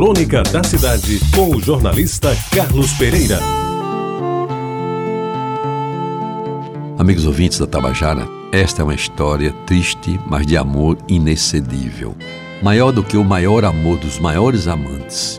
Crônica da Cidade, com o jornalista Carlos Pereira. Amigos ouvintes da Tabajara, esta é uma história triste, mas de amor inexcedível. Maior do que o maior amor dos maiores amantes,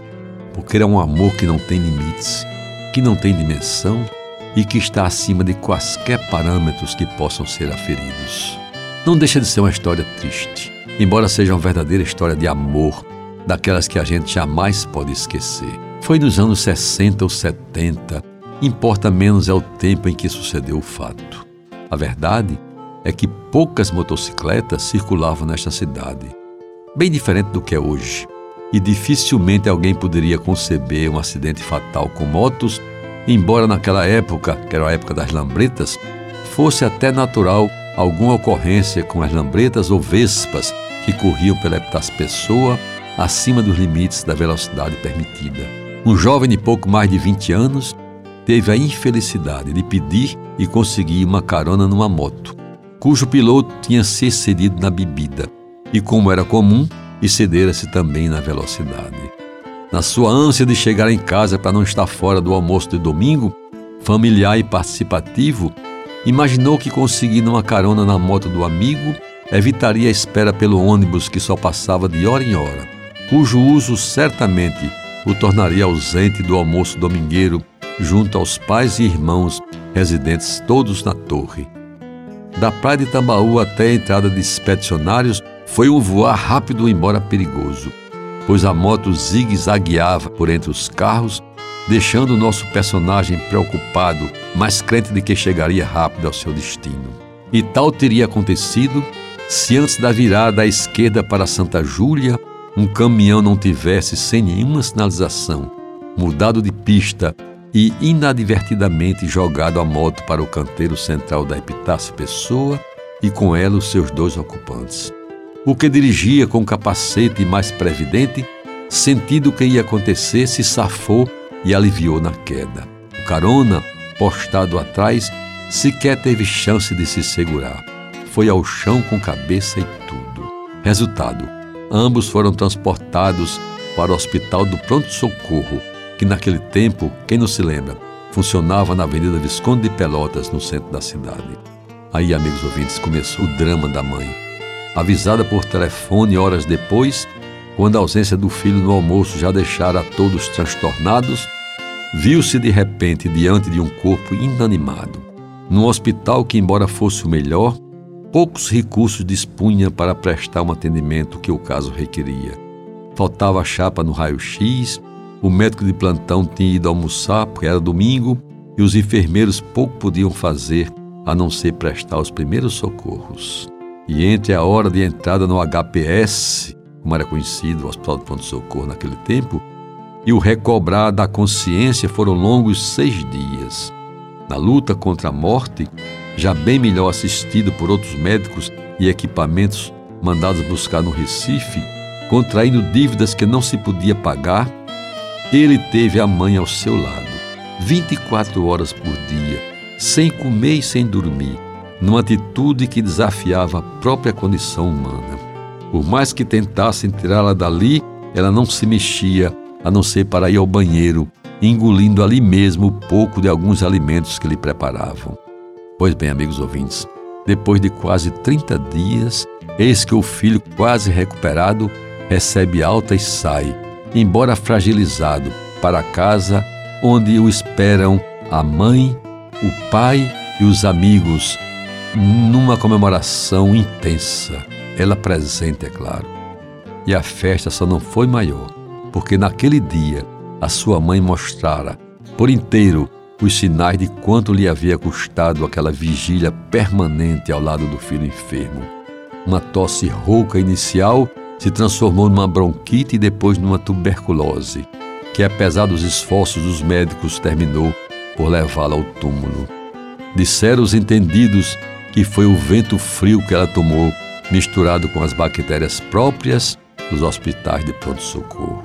porque é um amor que não tem limites, que não tem dimensão e que está acima de quaisquer parâmetros que possam ser aferidos. Não deixa de ser uma história triste, embora seja uma verdadeira história de amor, daquelas que a gente jamais pode esquecer. Foi nos anos 60 ou 70, importa menos é o tempo em que sucedeu o fato. A verdade é que poucas motocicletas circulavam nesta cidade, bem diferente do que é hoje, e dificilmente alguém poderia conceber um acidente fatal com motos, embora naquela época, que era a época das lambretas, fosse até natural alguma ocorrência com as lambretas ou vespas que corriam pela pessoa acima dos limites da velocidade permitida. Um jovem de pouco mais de 20 anos teve a infelicidade de pedir e conseguir uma carona numa moto, cujo piloto tinha se excedido na bebida e, como era comum, excedera-se também na velocidade. Na sua ânsia de chegar em casa para não estar fora do almoço de domingo, familiar e participativo, Imaginou que conseguindo uma carona na moto do amigo evitaria a espera pelo ônibus que só passava de hora em hora, cujo uso certamente o tornaria ausente do almoço domingueiro junto aos pais e irmãos residentes todos na torre. Da praia de Tambaú até a entrada de expedicionários foi um voar rápido, embora perigoso, pois a moto zigue-zagueava por entre os carros deixando o nosso personagem preocupado, mas crente de que chegaria rápido ao seu destino. E tal teria acontecido se antes da virada à esquerda para Santa Júlia, um caminhão não tivesse, sem nenhuma sinalização, mudado de pista e inadvertidamente jogado a moto para o canteiro central da Epitácio Pessoa e com ela os seus dois ocupantes. O que dirigia com capacete mais previdente, sentindo o que ia acontecer, se safou e aliviou na queda. O carona, postado atrás, sequer teve chance de se segurar. Foi ao chão com cabeça e tudo. Resultado: ambos foram transportados para o hospital do pronto-socorro, que naquele tempo, quem não se lembra, funcionava na Avenida Visconde de Pelotas, no centro da cidade. Aí, amigos ouvintes, começou o drama da mãe. Avisada por telefone horas depois, quando a ausência do filho no almoço já deixara todos transtornados, viu-se de repente diante de um corpo inanimado. Num hospital que, embora fosse o melhor, poucos recursos dispunha para prestar um atendimento que o caso requeria. Faltava chapa no raio-x, o médico de plantão tinha ido almoçar porque era domingo e os enfermeiros pouco podiam fazer a não ser prestar os primeiros socorros. E entre a hora de entrada no HPS como era conhecido o Hospital de Pronto Socorro naquele tempo, e o recobrar da consciência foram longos seis dias. Na luta contra a morte, já bem melhor assistido por outros médicos e equipamentos mandados buscar no Recife, contraindo dívidas que não se podia pagar, ele teve a mãe ao seu lado, 24 horas por dia, sem comer e sem dormir, numa atitude que desafiava a própria condição humana. Por mais que tentassem tirá-la dali, ela não se mexia, a não ser para ir ao banheiro, engolindo ali mesmo o pouco de alguns alimentos que lhe preparavam. Pois bem, amigos ouvintes, depois de quase 30 dias, eis que o filho, quase recuperado, recebe alta e sai, embora fragilizado, para casa onde o esperam a mãe, o pai e os amigos, numa comemoração intensa ela presente, é claro. E a festa só não foi maior, porque naquele dia a sua mãe mostrara por inteiro os sinais de quanto lhe havia custado aquela vigília permanente ao lado do filho enfermo. Uma tosse rouca inicial se transformou numa bronquite e depois numa tuberculose, que apesar dos esforços dos médicos terminou por levá-la ao túmulo. Disseram os entendidos que foi o vento frio que ela tomou misturado com as bactérias próprias dos hospitais de pronto-socorro.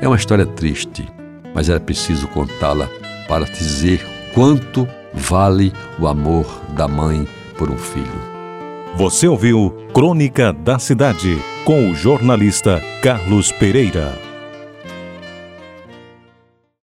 É uma história triste, mas era preciso contá-la para dizer quanto vale o amor da mãe por um filho. Você ouviu Crônica da Cidade com o jornalista Carlos Pereira.